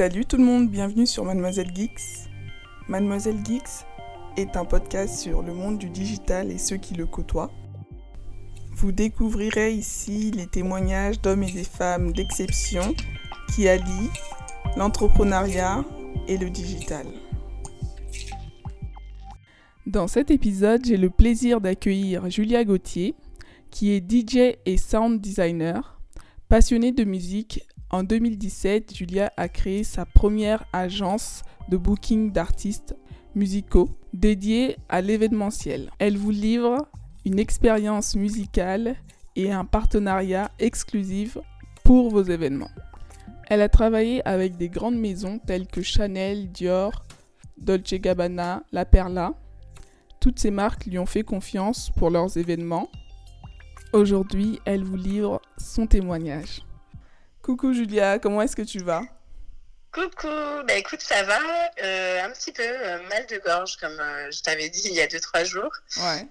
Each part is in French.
Salut tout le monde, bienvenue sur Mademoiselle Geeks. Mademoiselle Geeks est un podcast sur le monde du digital et ceux qui le côtoient. Vous découvrirez ici les témoignages d'hommes et des femmes d'exception qui allient l'entrepreneuriat et le digital. Dans cet épisode, j'ai le plaisir d'accueillir Julia Gauthier, qui est DJ et sound designer. Passionnée de musique, en 2017, Julia a créé sa première agence de booking d'artistes musicaux dédiée à l'événementiel. Elle vous livre une expérience musicale et un partenariat exclusif pour vos événements. Elle a travaillé avec des grandes maisons telles que Chanel, Dior, Dolce Gabbana, La Perla. Toutes ces marques lui ont fait confiance pour leurs événements. Aujourd'hui, elle vous livre son témoignage. Coucou Julia, comment est-ce que tu vas? Coucou, bah écoute, ça va, euh, un petit peu euh, mal de gorge, comme euh, je t'avais dit il y a 2-3 jours. Ouais.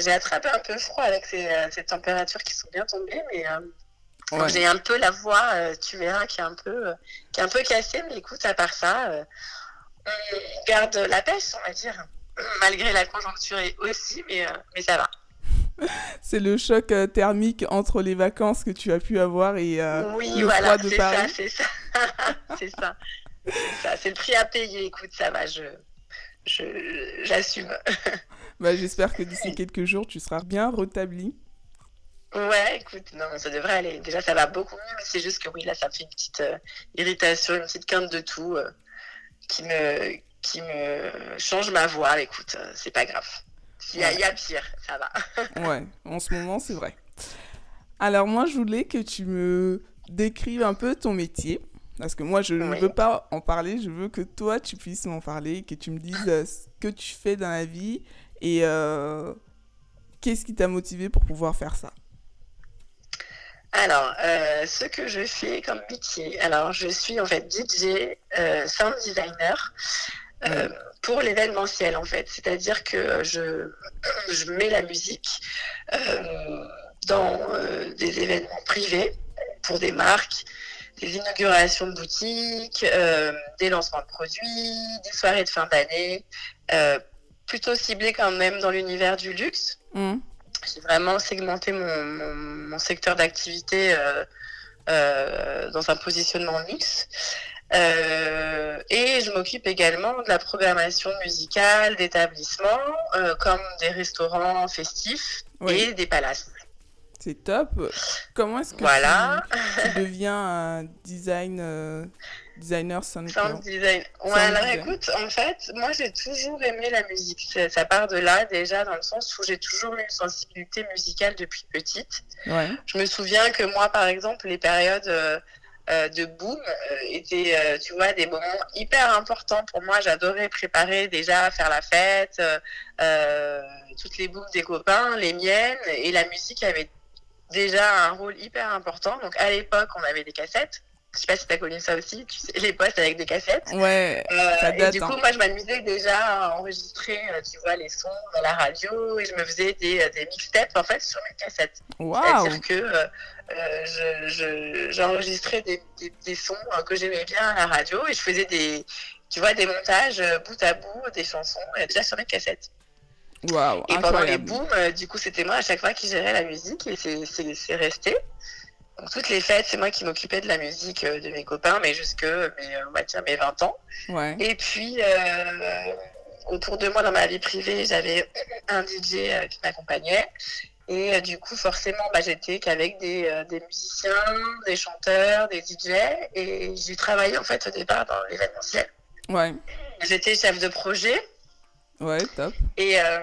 j'ai attrapé un peu froid avec ces, températures qui sont bien tombées, mais j'ai un peu la voix, tu verras, qui est un peu, qui est un peu cassée, mais écoute, à part ça, on garde la pêche, on va dire, malgré la conjoncture aussi, mais, mais ça va. c'est le choc euh, thermique entre les vacances que tu as pu avoir et euh, oui, le voilà, froid de Paris. c'est ça, c'est ça. c'est le prix à payer. Écoute, ça va, je, j'assume. bah, j'espère que d'ici quelques jours, tu seras bien rétabli. Ouais, écoute, non, ça devrait aller. Déjà, ça va beaucoup mieux, mais c'est juste que oui, là, ça me fait une petite euh, irritation, une petite quinte de tout qui me qui me change ma voix. Écoute, c'est pas grave. Il y, a, pire, ça va. ouais, en ce moment, c'est vrai. Alors moi, je voulais que tu me décrives un peu ton métier. Parce que moi, je ne veux pas en parler, je veux que toi, tu puisses m'en parler, que tu me dises euh, ce que tu fais dans la vie et euh, qu'est-ce qui t'a motivé pour pouvoir faire ça? Alors, euh, ce que je fais comme métier, alors je suis en fait DJ, sound designer pour l'événementiel en fait. C'est-à-dire que je, je mets la musique euh, dans euh, des événements privés pour des marques, des inaugurations de boutiques, euh, des lancements de produits, des soirées de fin d'année, plutôt ciblé quand même dans l'univers du luxe. Mmh. J'ai vraiment segmenté mon, mon secteur d'activité dans un positionnement luxe. Euh, et je m'occupe également de la programmation musicale d'établissements euh, comme des restaurants festifs et des palaces. C'est top. Comment est-ce que voilà. tu, deviens un design, euh, designer sound, design. Ouais, alors écoute, en fait, moi j'ai toujours aimé la musique. Ça part de là déjà, dans le sens où j'ai toujours eu une sensibilité musicale depuis petite. Ouais. Je me souviens que moi, par exemple, les périodes euh, de boom euh, étaient, euh, tu vois, des moments hyper importants pour moi. J'adorais préparer déjà, faire la fête, toutes les booms des copains, les miennes, et la musique avait déjà un rôle hyper important. Donc à l'époque, on avait des cassettes. Je sais pas si tu as connu ça aussi, tu sais, les postes avec des cassettes. Ouais, ça date, Et du coup, hein. moi, je m'amusais déjà à enregistrer, tu vois, les sons dans la radio et je me faisais des, des mixtapes, en fait, sur mes cassettes. C'est-à-dire que euh, j'enregistrais des, des, sons euh, que j'aimais bien à la radio et je faisais des, tu vois, des montages euh, bout à bout des chansons déjà sur mes cassettes. Wow, et pendant les booms, du coup, c'était moi à chaque fois qui gérais la musique et c'est resté. Donc, toutes les fêtes, c'est moi qui m'occupais de la musique de mes copains, mais jusque mes, on va dire, mes 20 ans. Ouais. Et puis, autour de moi, dans ma vie privée, j'avais un DJ qui m'accompagnait. Et euh, du coup, forcément, bah, j'étais qu'avec des, euh, des, musiciens, des chanteurs, des DJ. Et j'ai travaillé en fait au départ dans l'événementiel. Ouais. J'étais chef de projet. Ouais, top. Et euh,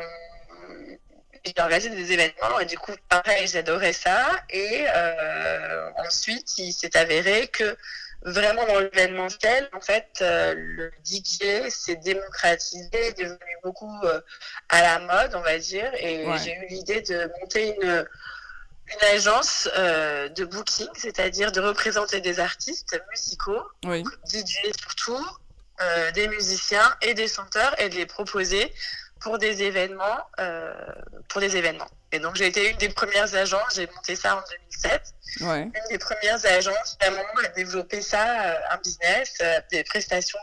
j'ai organisé des événements. Et du coup, pareil, j'adorais ça. Et ensuite, il s'est avéré que vraiment dans l'événementiel, en fait, euh, le DJ s'est démocratisé, est devenu beaucoup euh, à la mode, on va dire, et j'ai eu l'idée de monter une, une agence euh, de booking, c'est-à-dire de représenter des artistes musicaux, DJ surtout, des musiciens et des chanteurs, et de les proposer pour des événements, euh, pour des événements. Et donc j'ai été une des premières agences, j'ai monté ça en 2007. Ouais. Une des premières agences vraiment à développer ça, euh, un business, euh, des prestations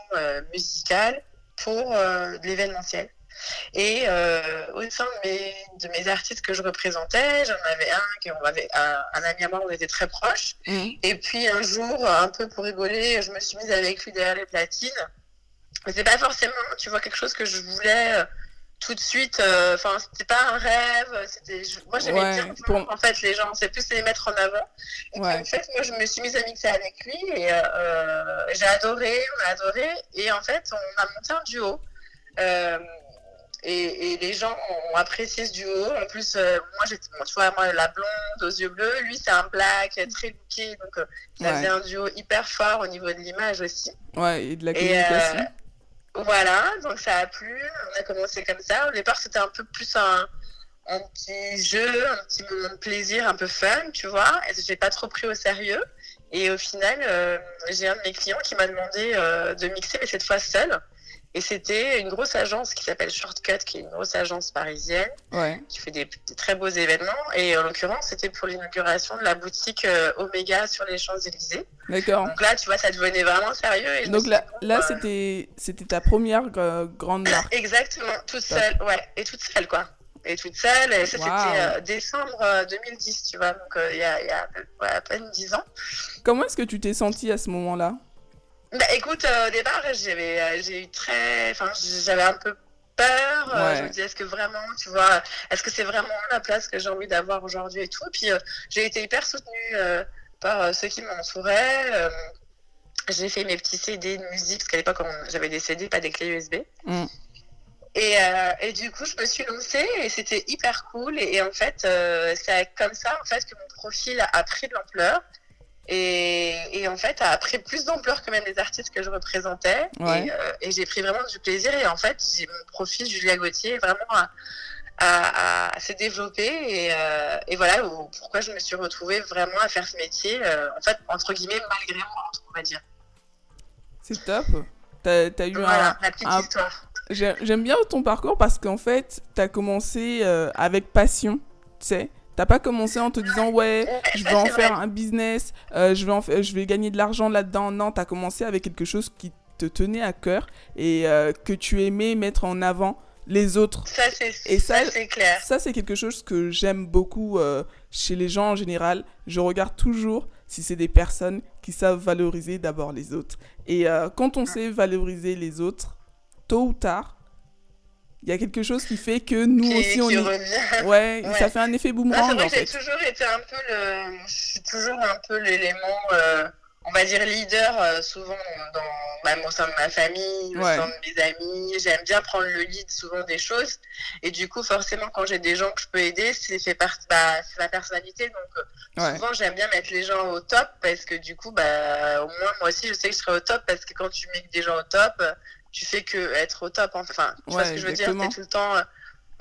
musicales pour de l'événementiel. Et au sein de mes, de mes artistes que je représentais, j'en avais un qui on avait un, un ami à moi, on était très proches. Mhm. Et puis un jour, un peu pour rigoler, je me suis mise avec lui derrière les platines. Mais c'est pas forcément, tu vois, quelque chose que je voulais tout de suite. euh, Enfin, c'était pas un rêve. C'était, moi, j'aimais Ouais, bien pour- en fait les gens. C'est plus les mettre en avant. Et puis, Ouais. en fait, moi, je me suis mise à mixer avec lui et euh, j'ai adoré, on a adoré. Et en fait, on a monté un duo. Euh, et, et les gens ont apprécié ce duo. En plus, euh, moi, j'étais, tu vois, moi, la blonde aux yeux bleus, lui, c'est un black, très looké. Donc, euh, ça Ouais. faisait un duo hyper fort au niveau de l'image aussi. Ouais, et de la Et, communication. Voilà, donc ça a plu. On a commencé comme ça. Au départ, c'était un peu plus un, un petit jeu, un petit moment de plaisir, un peu fun, tu vois. Et j'ai pas trop pris au sérieux. Et au final, euh, j'ai un de mes clients qui m'a demandé euh, de mixer, mais cette fois seul. Et c'était une grosse agence qui s'appelle Shortcut, qui est une grosse agence parisienne Ouais. qui fait des, des très beaux événements. Et en l'occurrence, c'était pour l'inauguration de la boutique euh, Omega sur les Champs-Élysées. D'accord. Donc là, tu vois, ça devenait vraiment sérieux. Et Donc là, dit, là euh, c'était, c'était ta première euh, grande marque. Exactement, toute seule, ouais, et toute seule, quoi. Et toute seule, et ça Wow. c'était euh, décembre euh, 2010, tu vois, donc euh, il y, a, y a ouais, à peine 10 ans. Comment est-ce que tu t'es sentie à ce moment-là? Bah écoute, euh, au départ, j'avais, euh, j'ai eu très, enfin, j'avais un peu peur. euh, je me disais, est-ce que vraiment, tu vois, est-ce que c'est vraiment la place que j'ai envie d'avoir aujourd'hui et tout. Puis j'ai été hyper soutenue par ceux qui m'entouraient. j'ai fait mes petits CD de musique, parce qu'à l'époque, j'avais des CD, pas des clés USB. Mm. Et, et du coup, je me suis lancée et c'était hyper cool. Et, et en fait, c'est comme ça en fait que mon profil a pris de l'ampleur. Et, et en fait, a pris plus d'ampleur que même les artistes que je représentais. Ouais. Et, euh, et j'ai pris vraiment du plaisir. Et en fait, mon profil Julia Gauthier vraiment à, à, à s'est développé. Et, euh, et voilà où- pourquoi je me suis retrouvée vraiment à faire ce métier, euh, en fait, entre guillemets, malgré moi, on va dire. C'est top. T'as, t'as eu Voilà, un... la petite un- histoire. J'ai- J'aime bien ton parcours parce qu'en fait, t'as commencé euh, avec passion, tu sais. T'as pas commencé en te disant ouais, je vais en faire un business, euh, je vais en je vais gagner de l'argent là-dedans. Non, t'as commencé avec quelque chose qui te tenait à cœur et euh, que tu aimais mettre en avant les autres. Ça, c'est Et ça- ça, c'est clair. Ça, c'est quelque chose que j'aime beaucoup euh, chez les gens en général. Je regarde toujours si c'est des personnes qui savent valoriser d'abord les autres. Et euh, quand on sait valoriser les autres, tôt ou tard, il y a quelque chose qui fait que nous Qui, aussi, on y... Ouais, Ouais. ça fait un effet boomerang c'est vrai en que j'ai fait. toujours été un peu le. Je suis toujours un peu l'élément, euh, on va dire, leader, euh, souvent dans, même au sein de ma famille, au Ouais. sein de mes amis. J'aime bien prendre le lead souvent des choses. Et du coup, forcément, quand j'ai des gens que je peux aider, c'est fait partie, bah, c'est ma personnalité. Donc, euh, Ouais. souvent, j'aime bien mettre les gens au top parce que du coup, bah, au moins, moi aussi, je sais que je serai au top parce que quand tu mets des gens au top, tu fais que être au top. Enfin, tu vois ce que je veux exactement. dire C'est tout le temps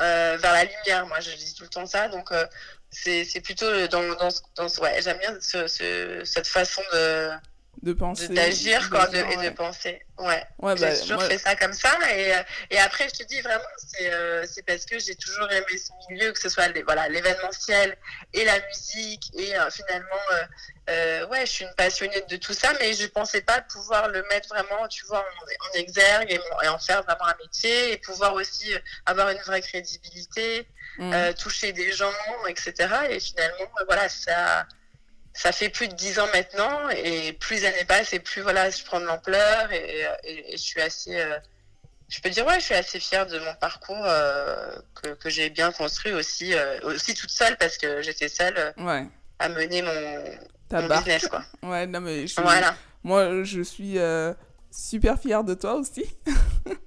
euh, vers la lumière. Moi, je dis tout le temps ça. Donc, euh, c'est c'est plutôt dans, dans, ce- dans ouais, j'aime bien ce, ce- cette façon de De penser. de- d'agir quoi, de- et ouais. de penser. Ouais. Ouais, bah, j'ai toujours moi- fait ça comme ça. Et, euh, et après, je te dis vraiment, c'est euh, parce que j'ai toujours aimé ce milieu, que ce soit les- voilà l'événementiel et la musique. Et euh, finalement, euh, ouais, je suis une passionnée de tout ça, mais je pensais pas pouvoir le mettre vraiment, tu vois, en, en exergue et, en faire vraiment un métier et pouvoir aussi avoir une vraie crédibilité, Mm. euh, toucher des gens, etc. Et finalement, voilà, ça, ça fait plus de dix ans maintenant, et plus les années passent, et plus voilà, je prends de l'ampleur, et, et- et je suis assez, euh, je peux dire ouais, je suis assez fière de mon parcours euh, que, que j'ai bien construit aussi, euh, aussi toute seule parce que j'étais seule Ouais, à mener mon, mon business quoi. Ouais, non, mais je suis- Voilà. moi, je suis super fière de toi aussi.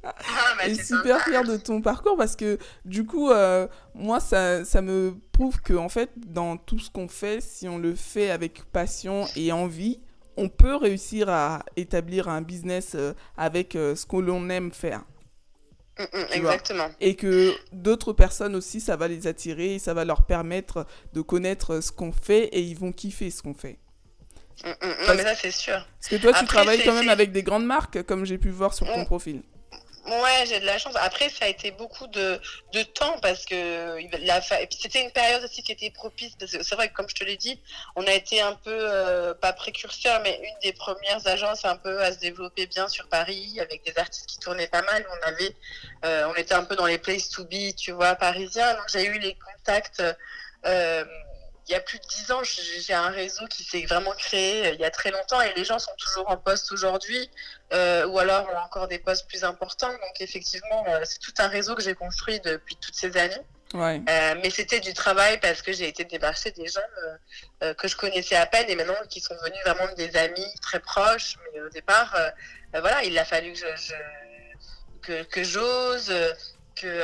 Ah, bah, et super sympa. fière de ton parcours parce que du coup, euh, moi, ça, ça me prouve que en fait, dans tout ce qu'on fait, si on le fait avec passion et envie, on peut réussir à établir un business euh, avec euh, ce que l'on aime faire. Mm, mm, exactement. Et que d'autres personnes aussi, ça va les attirer et ça va leur permettre de connaître ce qu'on fait et ils vont kiffer ce qu'on fait. Mm, mm, Non Parce- mais ça c'est sûr. Parce que toi, tu Après, travailles c'est- quand même avec des grandes marques, comme j'ai pu voir sur ton Mm. profil. Ouais, j'ai de la chance. Après, ça a été beaucoup de, de temps parce que la fa... c'était une période aussi qui était propice. Parce que c'est vrai que, comme je te l'ai dit, on a été un peu, euh, pas précurseur, mais une des premières agences un peu à se développer bien sur Paris avec des artistes qui tournaient pas mal. On avait, euh, on était un peu dans les places to be, tu vois, parisiens. Donc, j'ai eu les contacts. Euh, il y a plus de dix ans, j'ai un réseau qui s'est vraiment créé euh, il y a très longtemps et les gens sont toujours en poste aujourd'hui euh, ou alors ont encore des postes plus importants. Donc effectivement, euh, c'est tout un réseau que j'ai construit depuis toutes ces années. Ouais. Euh, mais c'était du travail parce que j'ai été démarcher des gens euh, que je connaissais à peine et maintenant qui sont devenus vraiment des amis très proches. Mais au départ, voilà, il a fallu que je, je que, que j'ose, que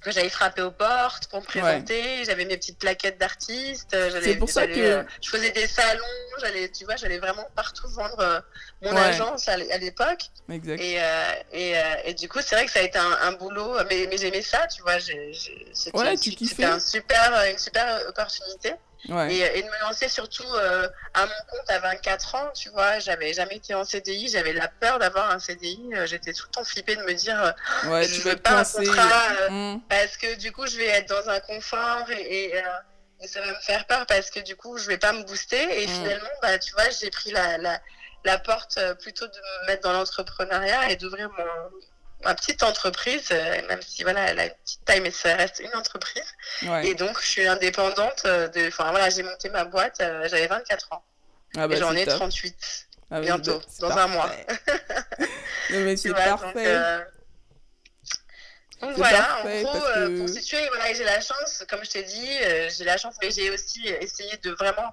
que j'allais frapper aux portes pour me présenter. Ouais. J'avais mes petites plaquettes d'artistes. C'est pour ça que euh, je faisais des salons. J'allais, tu vois, j'allais vraiment partout vendre euh, mon ouais. agence à, l'époque. Exact. Et, euh, et, et, du coup, c'est vrai que ça a été un, un boulot, mais, mais j'aimais ça, tu vois. C'était ouais, un super, une super opportunité. Ouais. Et, et, de me lancer surtout euh, à mon compte à 24 ans, tu vois, j'avais jamais été en CDI, j'avais la peur d'avoir un CDI, euh, j'étais tout le temps flippée de me dire euh, ouais, je veux pas penser... un contrat mmh. parce que du coup je vais être dans un confort et, et, et, ça va me faire peur parce que du coup je vais pas me booster et mmh. finalement bah tu vois j'ai pris la, la, la porte plutôt de me mettre dans l'entrepreneuriat et d'ouvrir mon ma petite entreprise, euh, même si voilà, elle a une petite taille, mais ça reste une entreprise. Ouais. Et donc, je suis indépendante. De, enfin, voilà, j'ai monté ma boîte, euh, j'avais 24 ans. Ah bah, et j'en ai top. 38 ah bientôt, bah, dans parfait. un mois. non, mais c'est parfait. Donc, euh... donc voilà, parfait, en gros, que... pour situer, voilà, j'ai la chance, comme je t'ai dit, euh, j'ai la chance, mais j'ai aussi essayé de vraiment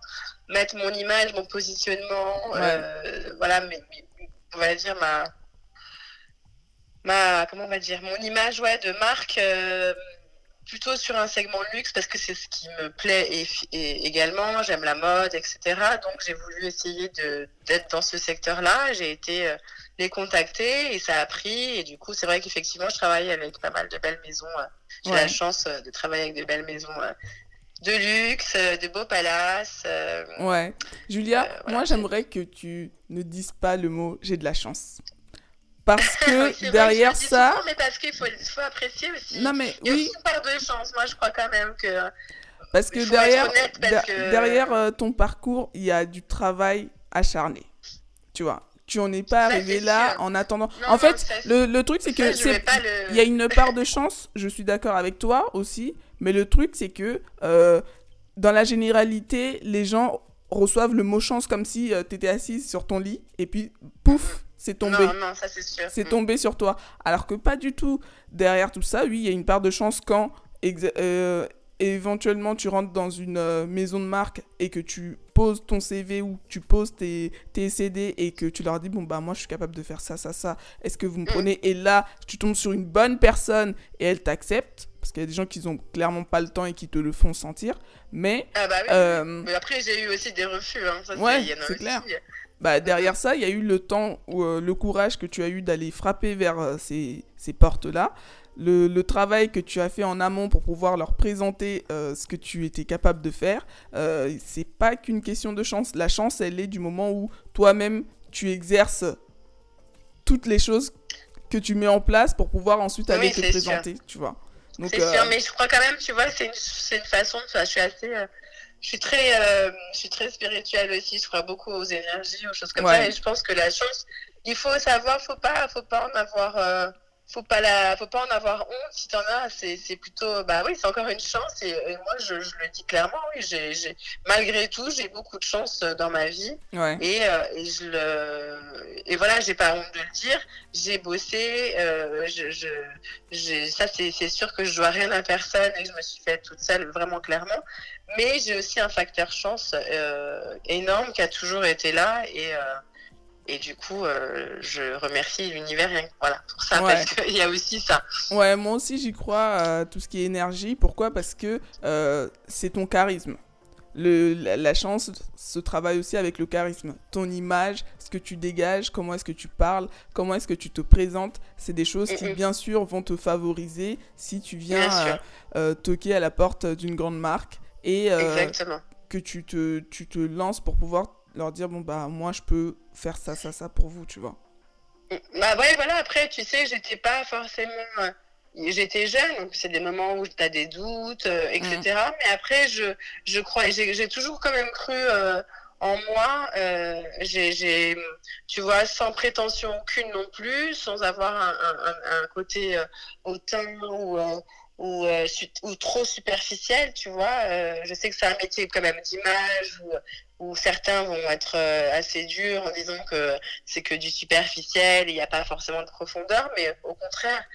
mettre mon image, mon positionnement, ouais. voilà, mais, mais, on va dire ma ma comment on va dire mon image ouais de marque euh, plutôt sur un segment luxe parce que c'est ce qui me plaît et, et également j'aime la mode etc donc j'ai voulu essayer de d'être dans ce secteur là j'ai été euh, les contacter et ça a pris et du coup c'est vrai qu'effectivement je travaille avec pas mal de belles maisons euh, j'ai ouais. la chance de travailler avec de belles maisons de luxe, de beaux palaces. Euh, ouais. Julia, voilà. moi j'aimerais que tu ne dises pas le mot j'ai de la chance parce que derrière vrai, ça. Souvent, mais parce qu'il faut, faut, apprécier aussi. Non, mais Il y a oui. aussi une part de chance. Moi, je crois quand même que. Parce que derrière, parce que... derrière euh, ton parcours, il y a du travail acharné. Tu vois. Tu n'en es pas ça, arrivé là sûr. en attendant. Non, en non, fait, ça, le, le, truc, c'est que le... il y a une part de chance. Je suis d'accord avec toi aussi. Mais le truc, c'est que euh, dans la généralité, les gens reçoivent le mot chance comme si euh, tu étais assise sur ton lit et puis pouf, c'est tombé. Non, non, ça c'est sûr. C'est tombé sur toi. Alors que pas du tout. Derrière tout ça, oui, il y a une part de chance quand euh, éventuellement tu rentres dans une euh, maison de marque et que tu poses ton CV ou tu poses tes, tes CD et que tu leur dis bon bah moi je suis capable de faire ça, ça, ça. Est-ce que vous me prenez? Mmh. Et là, tu tombes sur une bonne personne et elle t'accepte. Parce qu'il y a des gens qui ont clairement pas le temps et qui te le font sentir. Mais. Ah bah oui, euh... mais après, j'ai eu aussi des refus. Hein. Ça, ouais, c'est clair. Bah, derrière ça, il y a eu le temps, ou euh, le courage que tu as eu d'aller frapper vers euh, ces, ces portes-là. Le, le, travail que tu as fait en amont pour pouvoir leur présenter euh, ce que tu étais capable de faire, euh, c'est pas qu'une question de chance. La chance, elle est du moment où toi-même tu exerces toutes les choses que tu mets en place pour pouvoir ensuite aller oui, te présenter, sûr. tu vois. C'est sûr, mais je crois quand même, tu vois, c'est une, une, façon, je suis assez je suis très, euh, je suis très spirituelle aussi. Je crois beaucoup aux énergies, aux choses comme ouais. ça. Et je pense que la chance, il faut savoir, faut pas, faut pas en avoir, euh, faut pas la, faut pas en avoir honte. Si t'en as, c'est, c'est plutôt, bah oui, c'est encore une chance. Et, et moi, je, je, le dis clairement, oui, j'ai, j'ai, malgré tout, j'ai beaucoup de chance dans ma vie. Ouais. Et, euh, et je le, et voilà, j'ai pas honte de le dire. J'ai bossé, euh, je, je, j'ai, ça c'est, c'est sûr que je dois rien à personne et que je me suis faite toute seule, vraiment clairement. Mais j'ai aussi un facteur chance euh, énorme qui a toujours été là et, euh, et du coup, euh, je remercie l'univers voilà, pour ça, ouais. parce qu'il y a aussi ça. Ouais, moi aussi j'y crois à tout ce qui est énergie. Pourquoi? Parce que euh, c'est ton charisme. Le, la, la, chance se travaille aussi avec le charisme. Ton image, ce que tu dégages, comment est-ce que tu parles, comment est-ce que tu te présentes, c'est des choses qui, bien sûr, vont te favoriser si tu viens euh, toquer à la porte d'une grande marque et euh, que tu te, tu te lances pour pouvoir leur dire bon bah moi je peux faire ça ça ça pour vous tu vois Bah ouais, voilà, après, tu sais, j'étais pas forcément. Euh, j'étais jeune, donc c'est des moments où tu as des doutes, etc. Mm. Mais après, je, je crois, j'ai toujours quand même cru en moi. j'ai, tu vois, sans prétention aucune non plus, sans avoir un, un, un côté hautain ou ou, euh, ou trop superficiel, tu vois. Euh, je sais que c'est un métier quand même d'image où, certains vont être euh, assez durs en disant que c'est que du superficiel, il n'y a pas forcément de profondeur, mais au contraire,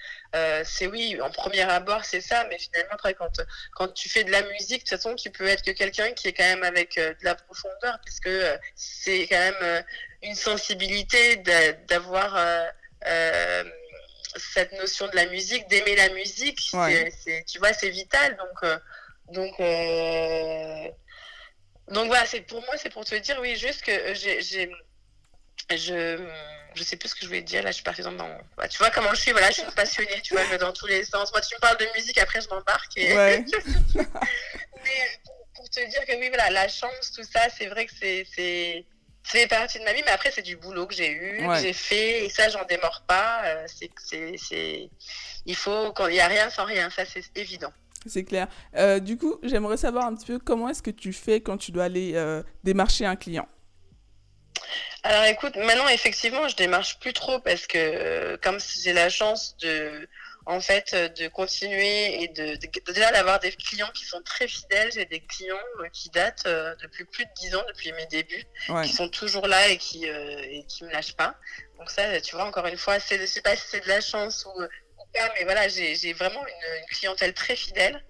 c'est oui, en premier abord, c'est ça, mais finalement, après, quand, quand tu fais de la musique, de toute façon, tu peux être que quelqu'un qui est quand même avec de la profondeur, puisque c'est quand même une sensibilité d'avoir cette notion de la musique, d'aimer la musique, c'est, tu vois, c'est vital. Donc, euh, donc, euh, donc voilà, c'est pour moi, c'est pour te dire, oui, juste que j'ai, j'ai je je sais plus ce que je voulais dire là je suis par exemple dans bah, tu vois comment je suis voilà je suis passionnée tu vois je vais dans tous les sens. Moi tu me parles de musique après je m'embarque et... mais pour, te dire que oui voilà la chance tout ça c'est vrai que c'est fait partie de ma vie, mais après, c'est du boulot que j'ai eu, que j'ai fait, et ça, j'en démords pas. Euh, c'est, c'est, Il faut n'y a rien sans rien, ça, c'est évident. C'est clair. Euh, du coup, j'aimerais savoir un petit peu comment est-ce que tu fais quand tu dois aller euh, démarcher un client? Alors écoute, maintenant effectivement, je démarche plus trop parce que comme j'ai la chance de en fait, euh, de continuer et de, déjà d'avoir des clients qui sont très fidèles. J'ai des clients euh, qui datent euh, depuis plus de 10 ans, depuis mes débuts, qui sont toujours là et qui ne qui me lâchent pas. Donc ça, tu vois, encore une fois, c'est, je sais pas si c'est de la chance ou, pas, mais voilà, j'ai, vraiment une, clientèle très fidèle.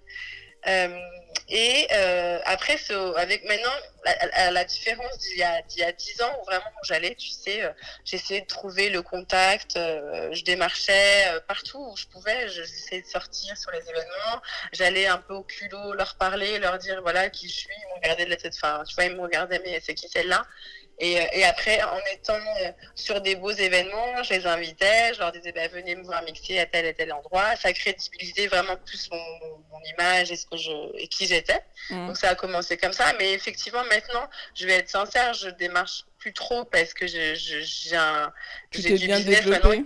Et euh, après, avec maintenant, la, la différence d'il y, a, d'il y a 10 ans où vraiment j'allais, tu sais, euh, j'essayais de trouver le contact, euh, je démarchais partout où je pouvais, j'essayais de sortir sur les événements, j'allais un peu au culot leur parler, leur dire voilà qui je suis, ils me regardaient de la tête, enfin, tu vois, ils me regardaient, mais c'est qui celle-là? Et, euh, et, après, en étant euh, sur des beaux événements, je les invitais, je leur disais bah, venez me voir mixer à tel et tel endroit. Ça crédibilisait vraiment plus mon, mon image et ce que je et qui j'étais. Mmh. Donc ça a commencé comme ça. Mais effectivement, maintenant, je vais être sincère, je démarche plus trop parce que j'ai un j'ai du business maintenant.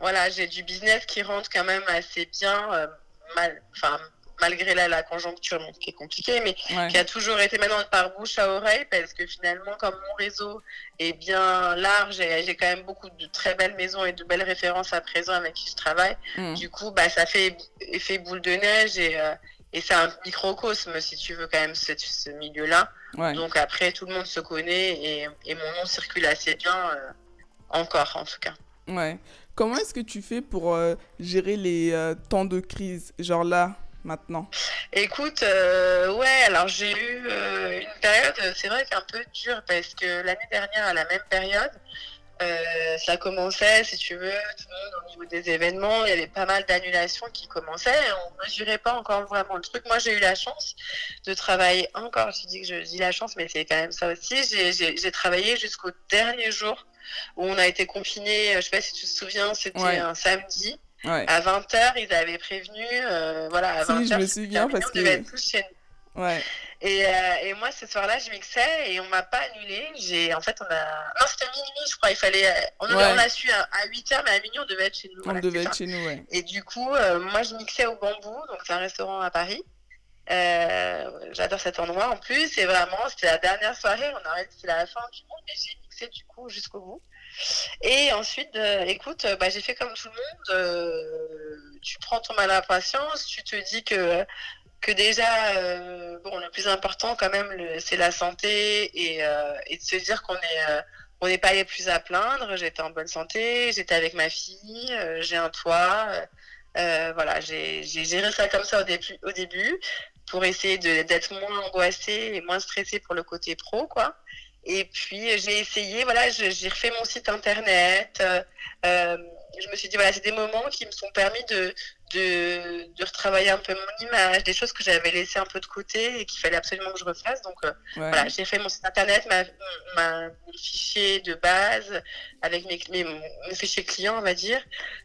Voilà, j'ai du business qui rentre quand même assez bien, euh, mal, enfin malgré là, la conjoncture qui est compliquée, mais qui a toujours été maintenant par bouche à oreille, parce que finalement, comme mon réseau est bien large, et j'ai quand même beaucoup de très belles maisons et de belles références à présent avec qui je travaille, mm. du coup, bah, ça fait effet boule de neige et, euh, et c'est un microcosme, si tu veux, quand même, ce, ce milieu-là. Donc après, tout le monde se connaît et, et mon nom circule assez bien, euh, encore en tout cas. Ouais. Comment est-ce que tu fais pour euh, gérer les temps de crise? Genre là, maintenant Écoute, euh, ouais, alors j'ai eu euh, une période, c'est vrai qu'un peu dure parce que l'année dernière, à la même période, euh, ça commençait, si tu veux, au niveau des événements, il y avait pas mal d'annulations qui commençaient et on ne mesurait pas encore vraiment le truc. Moi, j'ai eu la chance de travailler encore, je dis que je dis la chance, mais c'est quand même ça aussi. J'ai travaillé jusqu'au dernier jour où on a été confinés, je sais pas si tu te souviens, c'était un samedi. À 20h, ils avaient prévenu, euh, voilà, à 20h, je me souviens parce que... Ouais. Et, euh, et, moi, ce soir-là, je mixais et on m'a pas annulé. J'ai, en fait, on a. Non, c'était minuit, je crois. Il fallait. On, on a su à, 8h, mais à minuit, on devait être chez nous. On devait être chez nous, ouais. Et du coup, euh, moi, je mixais au Bambou, donc c'est un restaurant à Paris. Euh, j'adore cet endroit en plus. Et vraiment, c'était la dernière soirée. On aurait dit c'est la fin du monde, mais j'ai mixé du coup jusqu'au bout. Et ensuite, euh, écoute, bah, j'ai fait comme tout le monde. Euh, tu prends ton mal à patience, tu te dis que que déjà, euh, bon, le plus important quand même, c'est la santé et, et, de se dire qu'on est on n'est pas les plus à plaindre. J'étais en bonne santé, j'étais avec ma fille, j'ai un toit. voilà, j'ai géré ça comme ça au début, au début pour essayer d'être moins angoissée et moins stressée pour le côté pro, quoi. Et puis j'ai essayé, voilà, j'ai refait mon site internet. Euh, je me suis dit, voilà, c'est des moments qui me sont permis de, de, de, retravailler un peu mon image, des choses que j'avais laissées un peu de côté et qu'il fallait absolument que je refasse. Donc euh, voilà, j'ai fait mon site internet, ma, ma, mon fichier de base avec mes, mes, fichiers clients, on va dire.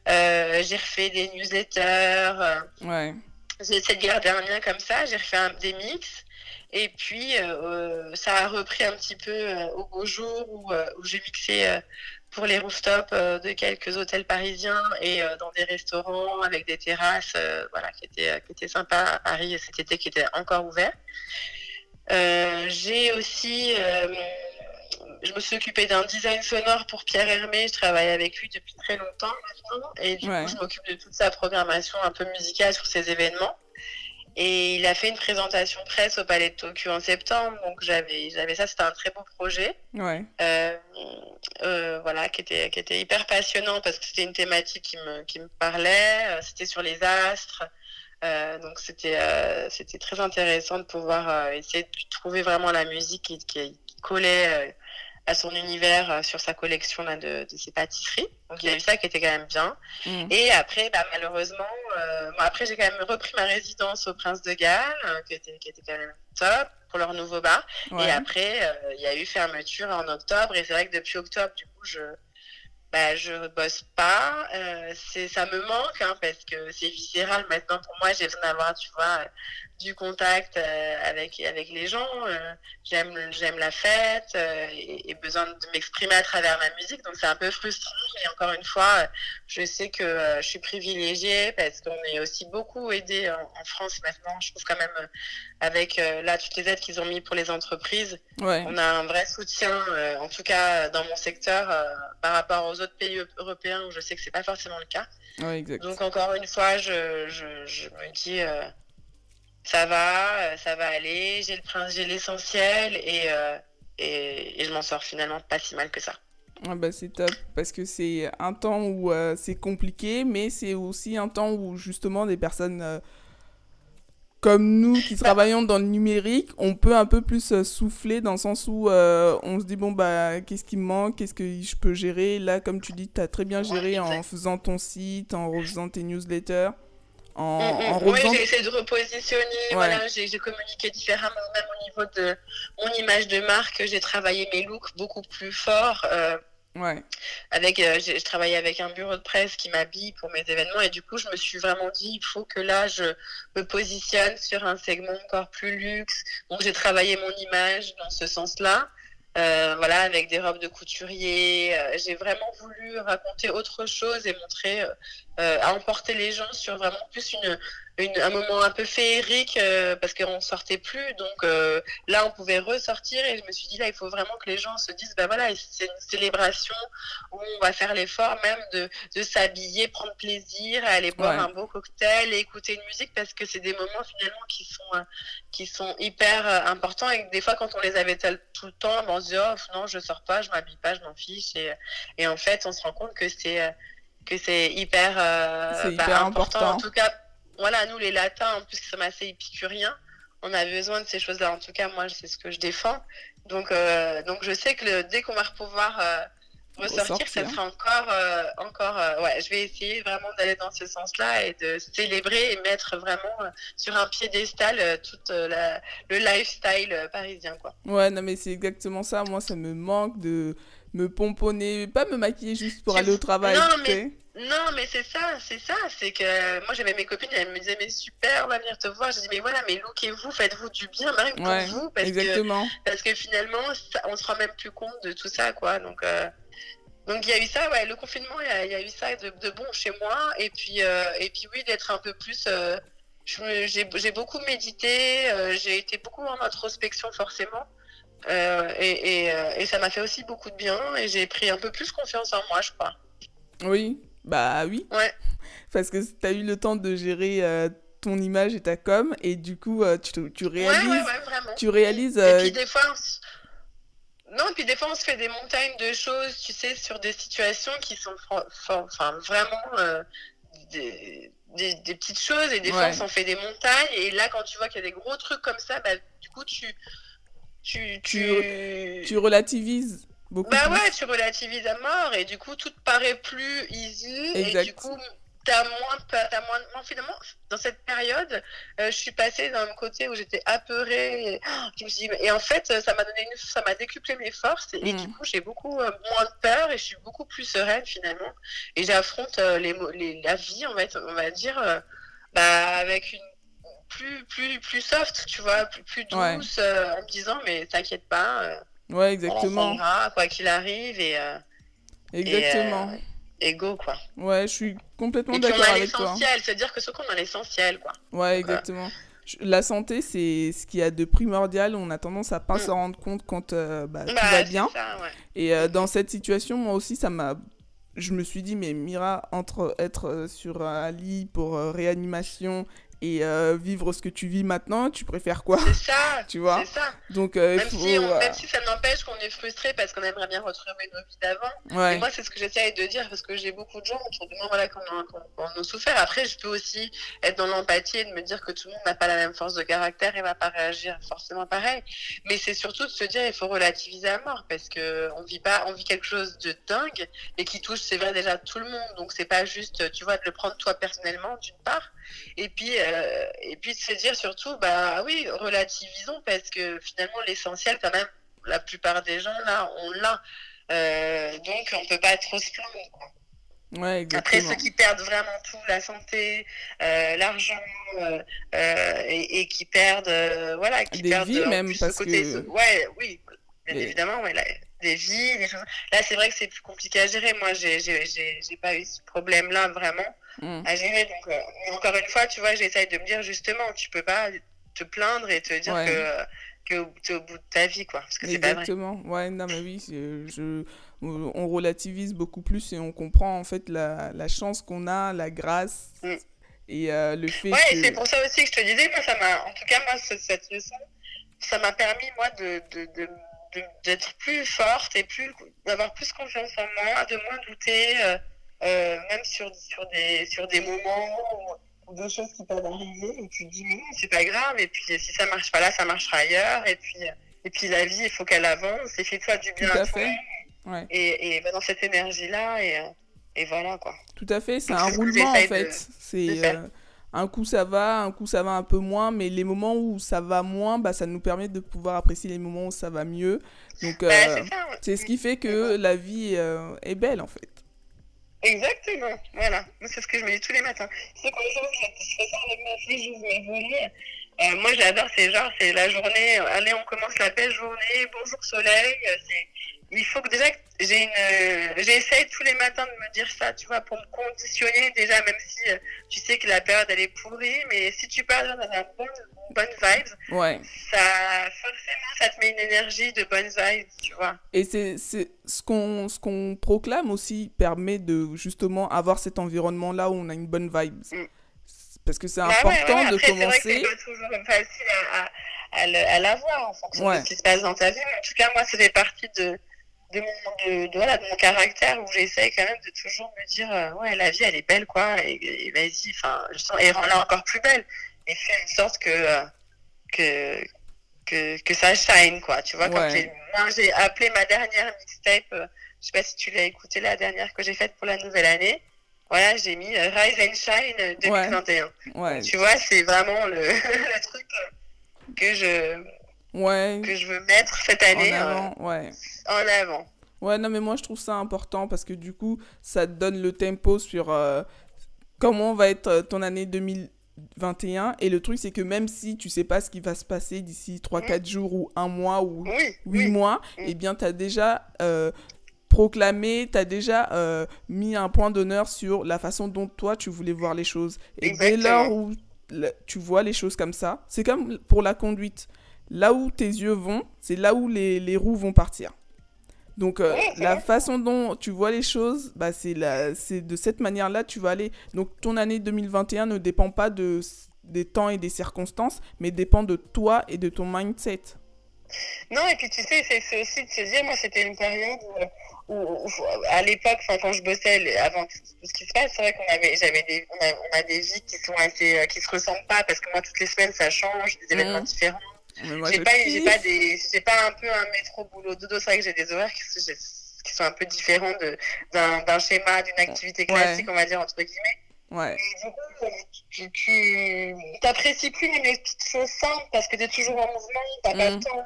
Euh, j'ai refait des newsletters. ouais. J'ai essayé de garder un lien comme ça. J'ai refait un, des mix. Et puis, euh, ça a repris un petit peu euh, au beau jour où, euh, où j'ai mixé pour les rooftops de quelques hôtels parisiens et dans des restaurants avec des terrasses, voilà, qui étaient, qui étaient sympas à Paris cet été, qui étaient encore ouverts. J'ai aussi je me suis occupée d'un design sonore pour Pierre Hermé. Je travaille avec lui depuis très longtemps maintenant. Et du coup, je m'occupe de toute sa programmation un peu musicale sur ses événements. Et il a fait une présentation presse au Palais de Tokyo en septembre. Donc j'avais, j'avais ça, c'était un très beau projet. Ouais. Euh, euh, voilà, qui était, qui était hyper passionnant parce que c'était une thématique qui me, qui me parlait. Euh, c'était sur les astres. donc c'était, c'était très intéressant de pouvoir essayer de trouver vraiment la musique qui, qui, qui collait à son univers euh, sur sa collection là, de, de, ses pâtisseries. Donc il y a eu ça qui était quand même bien. Mm. Et après, bah, malheureusement, euh, après j'ai quand même repris ma résidence au Prince de Galles, euh, qui, était, qui, était, quand même top pour leur nouveau bar. Et après, il y a eu fermeture en octobre. Et c'est vrai que depuis octobre, du coup, je bah, je bosse pas. c'est ça me manque hein, parce que c'est viscéral maintenant pour moi. J'ai besoin d'avoir, tu vois, du contact euh, avec avec les gens. Euh, j'aime j'aime la fête euh, et, besoin de m'exprimer à travers ma musique. Donc c'est un peu frustrant. Mais encore une fois, je sais que je suis privilégiée parce qu'on est aussi beaucoup aidé en, France maintenant. Je trouve quand même avec là toutes les aides qu'ils ont mis pour les entreprises, on a un vrai soutien. en tout cas dans mon secteur par rapport aux autres pays européens où je sais que c'est pas forcément le cas. Donc encore une fois, je, je, je me dis ça va, euh, ça va aller, j'ai le prince, j'ai l'essentiel et, euh, et, et, je m'en sors finalement pas si mal que ça. Ah bah c'est top parce que c'est un temps où euh, c'est compliqué, mais c'est aussi un temps où justement des personnes comme nous qui bah. travaillons dans le numérique, on peut un peu plus souffler dans le sens où on se dit bon bah qu'est-ce qui me manque, qu'est-ce que je peux gérer? Là comme tu dis, tu as très bien géré en faisant ton site, en faisant tes newsletters. En, mm, mm. Oui, j'ai essayé de repositionner, voilà, j'ai communiqué différemment, même au niveau de mon image de marque, j'ai travaillé mes looks beaucoup plus fort. Euh, ouais. Avec, euh, je travaillais avec un bureau de presse qui m'habille pour mes événements et du coup, je me suis vraiment dit, il faut que là, je me positionne sur un segment encore plus luxe. Donc, j'ai travaillé mon image dans ce sens-là. Euh, voilà, avec des robes de couturier. J'ai vraiment voulu raconter autre chose et montrer, euh, à emporter les gens sur vraiment plus une, un moment un peu féerique euh, parce qu'on sortait plus. Donc euh, là, on pouvait ressortir et je me suis dit là, il faut vraiment que les gens se disent, bah voilà, c'est une célébration où on va faire l'effort même de, de s'habiller, prendre plaisir, aller boire un beau cocktail et écouter une musique parce que c'est des moments finalement qui sont euh, qui sont hyper importants. Et des fois quand on les avait tout le temps, ben, on se dit oh non, je sors pas, je m'habille pas, je m'en fiche. Et, et en fait, on se rend compte que c'est que c'est hyper, bah, hyper important. important. En tout cas, voilà, nous les latins, en plus, sommes assez épicuriens, on a besoin de ces choses-là. En tout cas, moi, c'est ce que je défends. Donc, euh, donc je sais que dès qu'on va pouvoir euh, ressortir, ça sera encore, euh, encore, ouais, je vais essayer vraiment d'aller dans ce sens-là et de célébrer et mettre vraiment sur un piédestal tout le lifestyle parisien, quoi. Ouais, non, mais c'est exactement ça. Moi, ça me manque de me pomponner, pas me maquiller juste pour aller au travail. Non, mais, non, mais c'est ça, c'est ça. C'est que moi, j'avais mes copines, elles me disaient, mais super, on va venir te voir. Je dis, mais voilà, mais lookez-vous, faites-vous du bien, même pour vous. Parce exactement. Que, parce que finalement, on se rend même plus compte de tout ça, quoi. Donc, euh, donc il y a eu ça, ouais, le confinement, il y, a eu ça de, bon chez moi. Et puis, euh, et puis oui, d'être un peu plus. Euh, j'ai beaucoup médité, j'ai été beaucoup en introspection, forcément. Euh, et, euh, et, ça m'a fait aussi beaucoup de bien et j'ai pris un peu plus confiance en moi, je crois. Oui, bah oui. Ouais. Parce que tu as eu le temps de gérer euh, ton image et ta com et du coup, tu, tu, réalises. Ouais, ouais, vraiment. Tu réalises. Et puis des fois. Non, puis des fois on se fait des montagnes de choses, tu sais, sur des situations qui sont enfin, vraiment des, des, des, petites choses et des fois on s'en fait des montagnes et là quand tu vois qu'il y a des gros trucs comme ça, bah, du coup tu, tu, tu... tu relativises beaucoup. Bah ouais, tu relativises à mort et du coup tout te paraît plus easy et du coup t'as moins, as moins, finalement dans cette période, euh, je suis passée d'un côté où j'étais apeurée. Et, je me suis et en fait, ça m'a donné une, ça m'a décuplé mes forces et, du mm. coup, j'ai beaucoup euh, moins de peur et je suis beaucoup plus sereine finalement. Et j'affronte euh, les, les, la vie, on va, on va dire, bah, avec une plus, plus, plus soft, tu vois, plus, plus douce, euh, en me disant, mais t'inquiète pas. Euh, ouais, exactement. quoi qu'il arrive. Et, euh, Exactement. Et, go, quoi. Ouais, je suis complètement d'accord avec toi. l'essentiel, c'est-à-dire que ce qu'on a l'essentiel, quoi. Ouais, exactement. La santé, c'est ce qu'il y a de primordial. On a tendance à pas mm. s'en rendre compte quand bah, tout bah, va bien. Et dans cette situation, moi aussi, ça m'a je me suis dit, mais Mira, entre être sur un lit pour réanimation et euh, vivre ce que tu vis maintenant, tu préfères quoi? C'est ça, tu vois? C'est ça. Donc, euh, même, si même, si ça n'empêche qu'on est frustré parce qu'on aimerait bien retrouver nos vies d'avant. Et moi, c'est ce que j'essaie de dire parce que j'ai beaucoup de gens autour de moi voilà, qui en ont souffert. Après, je peux aussi être dans l'empathie et de me dire que tout le monde n'a pas la même force de caractère et va pas réagir forcément pareil. Mais c'est surtout de se dire il faut relativiser à mort parce que on vit pas, on vit quelque chose de dingue et qui touche, c'est vrai déjà tout le monde. Donc c'est pas juste, tu vois, de le prendre toi personnellement d'une part. Et puis euh, et puis de se dire surtout, bah oui, relativisons parce que finalement l'essentiel quand même, la plupart des gens là, on l'a. Euh, donc on peut pas trop se plaindre. Ouais, Après ceux qui perdent vraiment tout, la santé, euh, l'argent, et, qui perdent, voilà, qui des perdent vies même parce que... ouais, oui, bien évidemment, ouais, des vies, des choses. Là, c'est vrai que c'est plus compliqué à gérer. Moi, j'ai pas eu ce problème-là vraiment. Mm. à gérer. Donc, euh, encore une fois, tu vois, j'essaye de me dire justement, tu peux pas te plaindre et te dire que, que es au bout de ta vie, quoi. Parce que c'est pas vrai. Exactement. Ouais, non, mais oui, je, on relativise beaucoup plus et on comprend en fait la, la chance qu'on a, la grâce. Mm. Et euh, le fait ouais, c'est pour ça aussi que je te disais, moi, ça m'a, en tout cas, moi, cette leçon, ça m'a permis, moi, de, de, de d'être plus forte et plus d'avoir plus confiance en moi, de moins douter, euh, euh, même sur, sur, des, sur des moments ou, des choses qui peuvent arriver, et tu te dis, mais c'est pas grave, et puis si ça marche pas là, ça marchera ailleurs, et puis, et puis la vie, il faut qu'elle avance, et fais-toi du bien Tout à, fait. Et, et va dans cette énergie-là, et, et voilà, quoi. Tout à fait, c'est un roulement, en fait. C'est... Euh, un coup ça va, un coup ça va un peu moins, mais les moments où ça va moins, bah, ça nous permet de pouvoir apprécier les moments où ça va mieux. Donc bah, euh, c'est ce qui fait que la vie est belle en fait. Exactement, voilà. C'est ce que je me dis tous les matins. Sais, quand je fais ça avec ma fille, j'ouvre mes volets. Euh, moi, j'adore ces genres, c'est la journée, allez, on commence la belle journée, bonjour soleil. Il faut que déjà, j'ai une, j'essaie tous les matins de me dire ça, tu vois, pour me conditionner déjà, même si euh, tu sais que la période, elle est pourrie, mais si tu pars dans la bonne, bonne vibes, ouais. ça, forcément, ça te met une énergie de bonnes vibes, tu vois. Et c'est, ce qu'on, ce qu'on proclame aussi permet de justement avoir cet environnement-là où on a une bonne vibe. Mm. Parce que c'est bah important de commencer. C'est pas toujours facile à, à, l'avoir en fonction de ce qui se passe dans ta vie. Mais en tout cas, moi, ça fait partie de, de, mon, de, voilà, de mon caractère où j'essaie quand même de toujours me dire euh, ouais, la vie, elle est belle, quoi. Et, vas-y, enfin, et rends-la encore plus belle. Et fais en sorte que, euh, que, que, que, ça shine, quoi. Tu vois, quand j'ai appelé ma dernière mixtape, euh, je sais pas si tu l'as écouté, la dernière que j'ai faite pour la nouvelle année voilà, j'ai mis euh, Rise and Shine 2021. Ouais. Tu vois, c'est vraiment le, le, truc que je, ouais. que je veux mettre cette année en avant. Euh, ouais. en avant. Ouais, non, mais moi je trouve ça important parce que du coup, ça te donne le tempo sur euh, comment va être ton année 2021. Et le truc, c'est que même si tu sais pas ce qui va se passer d'ici 3-4 mm. jours ou un mois ou 8 mois, mm. eh bien, tu as déjà proclamé, tu as déjà euh, mis un point d'honneur sur la façon dont toi tu voulais voir les choses. Et dès lors où tu vois les choses comme ça, c'est comme pour la conduite. Là où tes yeux vont, c'est là où les, les, roues vont partir. Donc euh, la façon dont tu vois les choses, bah, c'est de cette manière-là tu vas aller. Donc ton année 2021 ne dépend pas de, des temps et des circonstances, mais dépend de toi et de ton mindset. Non, et puis tu sais, c'est aussi de se dire, moi c'était une période où à l'époque, quand je bossais, avant tout, ce qui se passe, c'est vrai qu'on avait, j'avais des, on a, on a, des vies qui sont assez, euh, qui se ressemblent pas parce que moi toutes les semaines ça change, des événements mmh. différents. J'ai pas, j'ai pas des, j'ai pas un peu un métro boulot dodo. C'est vrai que j'ai des horaires qui, qui, sont un peu différents d'un schéma, d'une activité classique, on va dire entre guillemets. Ouais. Et du coup, tu, tu t'apprécies plus les petites choses simples parce que tu es toujours en mouvement, t'as pas le mm. temps.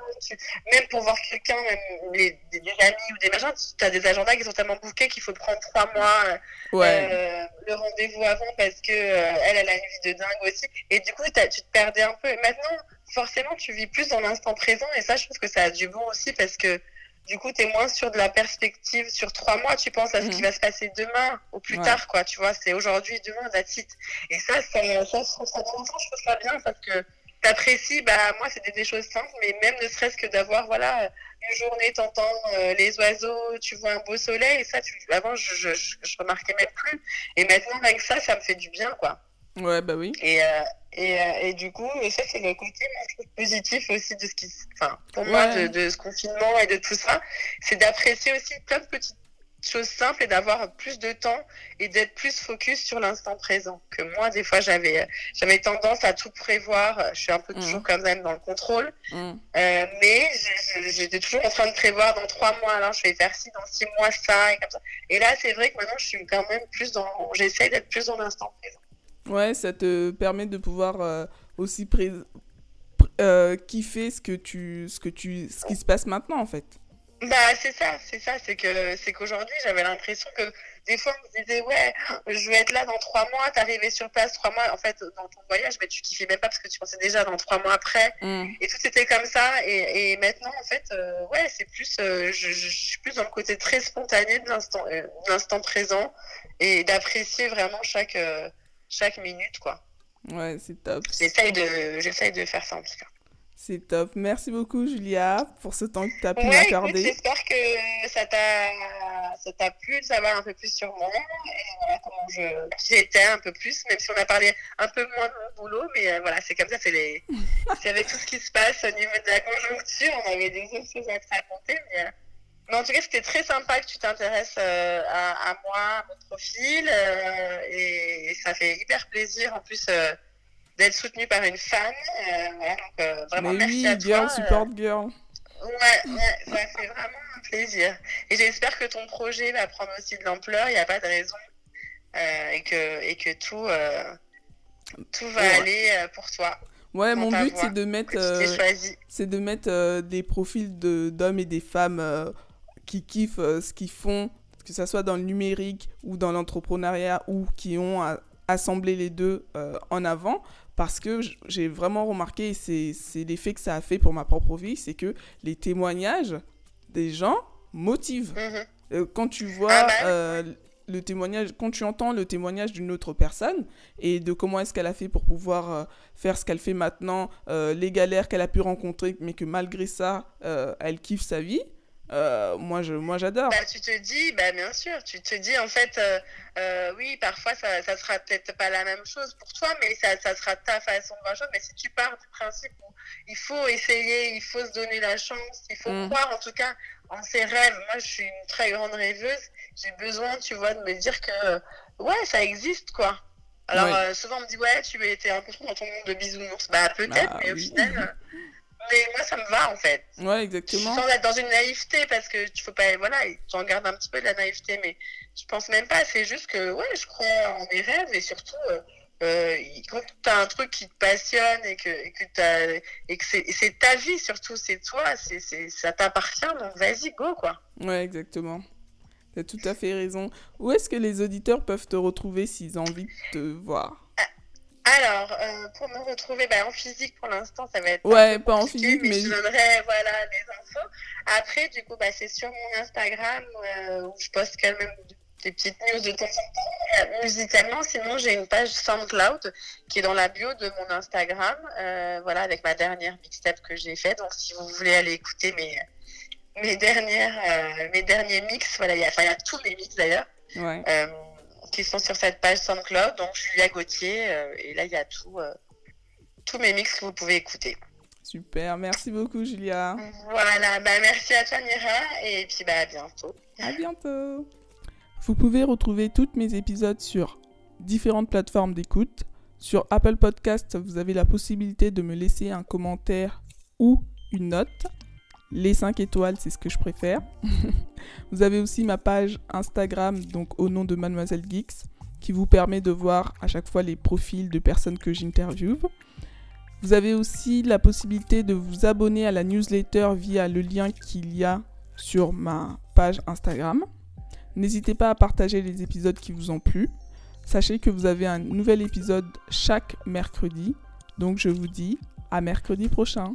Même pour voir quelqu'un, même des, amis ou des machins, tu as des agendas qui sont tellement bouqués qu'il faut prendre trois mois ouais. euh, le rendez-vous avant parce que euh, elle, elle a une vie de dingue aussi. Et du coup, tu te perdais un peu. Et maintenant, forcément, tu vis plus dans l'instant présent et ça, je trouve que ça a du bon aussi parce que du coup, tu es moins sur de la perspective sur trois mois. Tu penses à ce qui mhm. va se passer demain ou plus tard, quoi. Tu vois, c'est aujourd'hui, demain, that's it. Et ça, ça, ça, ça, ça, je trouve ça bien parce que t'apprécies, bah, moi, c'était des choses simples, mais même ne serait-ce que d'avoir, voilà, une journée, t'entends euh, les oiseaux, tu vois un beau soleil, et ça, tu, avant, je, je, je, remarquais même plus. Et maintenant, avec ça, ça me fait du bien, quoi. Ouais, bah oui. Et, euh, et, euh, et, du coup, ça, c'est le côté positif aussi de ce qui, enfin, pour moi, de, de, ce confinement et de tout ça, c'est d'apprécier aussi plein de petites chose simple et d'avoir plus de temps et d'être plus focus sur l'instant présent. Que moi, des fois, j'avais j'avais tendance à tout prévoir. Je suis un peu toujours mmh. quand même dans le contrôle, mmh. euh, mais j'étais toujours en train de prévoir dans trois mois. Alors, je vais faire ci dans six mois ça et comme ça. Et là, c'est vrai que maintenant, je suis quand même plus dans. J'essaie d'être plus dans l'instant présent. Ouais, ça te permet de pouvoir euh, aussi pré... euh, kiffer ce que tu ce que tu ce qui se passe maintenant en fait. Bah c'est ça, c'est ça, c'est que c'est qu'aujourd'hui j'avais l'impression que des fois on me disait ouais je vais être là dans trois mois, t'arrivais sur place trois mois, en fait dans ton voyage mais tu kiffais même pas parce que tu pensais déjà dans trois mois après mm. et tout était comme ça et, et maintenant en fait euh, ouais c'est plus euh, je, je, suis plus dans le côté très spontané de l'instant euh, l'instant présent et d'apprécier vraiment chaque chaque minute quoi. Ouais c'est top. J'essaye de j'essaye de faire ça en tout cas. C'est top. Merci beaucoup, Julia, pour ce temps que tu as pu m'accorder. J'espère que ça t'a plu de savoir un peu plus sur moi et comment j'étais un peu plus, même si on a parlé un peu moins de mon boulot. Mais euh, voilà, c'est comme ça, c'est les... avec tout ce qui se passe au niveau de la conjoncture. On avait des autres choses à te raconter. Mais, euh, mais en tout cas, c'était très sympa que tu t'intéresses euh, à, moi, à mon profil. et, ça fait hyper plaisir. En plus d'être soutenu par une femme. Euh, donc, euh, vraiment, Mais merci à girl support girl. Ouais, ouais, ça fait vraiment un plaisir. Et j'espère que ton projet va prendre aussi de l'ampleur, il n'y a pas de raison. Euh, et, que, et que tout, tout va aller pour toi. Ouais, mon but c'est de mettre, c'est de mettre des profils d'hommes et des femmes qui kiffent ce qu'ils font, que ce soit dans le numérique ou dans l'entrepreneuriat ou qui ont assemblé les deux en avant parce que j'ai vraiment remarqué, et c'est l'effet que ça a fait pour ma propre vie, c'est que les témoignages des gens motivent. Mhm. Euh, quand tu vois ah bah euh, le témoignage, quand tu entends le témoignage d'une autre personne et de comment est-ce qu'elle a fait pour pouvoir euh, faire ce qu'elle fait maintenant, les galères qu'elle a pu rencontrer, mais que malgré ça, elle kiffe sa vie, euh, moi, je, moi, j'adore. Bah, tu te dis, bah, bien sûr, tu te dis, en fait, euh, euh, oui, parfois, ça, ça sera peut-être pas la même chose pour toi, mais ça, ça sera ta façon de voir chose. Mais si tu pars du principe où il faut essayer, il faut se donner la chance, il faut mm. croire, en tout cas, en ses rêves. Moi, je suis une très grande rêveuse. J'ai besoin, tu vois, de me dire que, ouais, ça existe, quoi. Alors, souvent, on me dit, ouais, tu étais un peu trop dans ton monde de bisounours. Bah, peut-être, bah mais au final mais moi ça me va en fait. Ouais, exactement. Sans être dans une naïveté parce que tu faut pas, voilà, j'en garde un petit peu de la naïveté, mais je pense même pas. C'est juste que, ouais, je crois en mes rêves et surtout, euh, euh quand tu as un truc qui te passionne et que, et que, et que c'est ta vie surtout, c'est toi, c'est ça t'appartient, donc vas-y, go quoi. Ouais, exactement. Tu as tout à fait raison. Où est-ce que les auditeurs peuvent te retrouver s'ils ont envie de te voir? Alors, euh, pour me retrouver bah, en physique, pour l'instant, ça va être. Ouais, pas en physique, mais. Je donnerai voilà, les infos. Après, du coup, bah, c'est sur mon Instagram euh, où je poste quand même des petites news de temps en temps. Euh, musicalement, sinon, j'ai une page SoundCloud qui est dans la bio de mon Instagram. voilà, avec ma dernière mixtape que j'ai faite. Donc, si vous voulez aller écouter mes, mes, dernières, mes derniers mix, voilà, il y, a, y a tous mes mix d'ailleurs. Ouais qui sont sur cette page SoundCloud, donc Julia Gauthier, euh, et là il y a tout, euh, tous mes mix que vous pouvez écouter. Super, merci beaucoup Julia. Voilà, bah, merci à toi Mira, et puis bah, à bientôt. À bientôt. Vous pouvez retrouver tous mes épisodes sur différentes plateformes d'écoute. Sur Apple Podcast, vous avez la possibilité de me laisser un commentaire ou une note. Les 5 étoiles, c'est ce que je préfère. vous avez aussi ma page Instagram, donc au nom de Mademoiselle Geeks, qui vous permet de voir à chaque fois les profils de personnes que j'interviewe. Vous avez aussi la possibilité de vous abonner à la newsletter via le lien qu'il y a sur ma page Instagram. N'hésitez pas à partager les épisodes qui vous ont plu. Sachez que vous avez un nouvel épisode chaque mercredi. Donc je vous dis à mercredi prochain.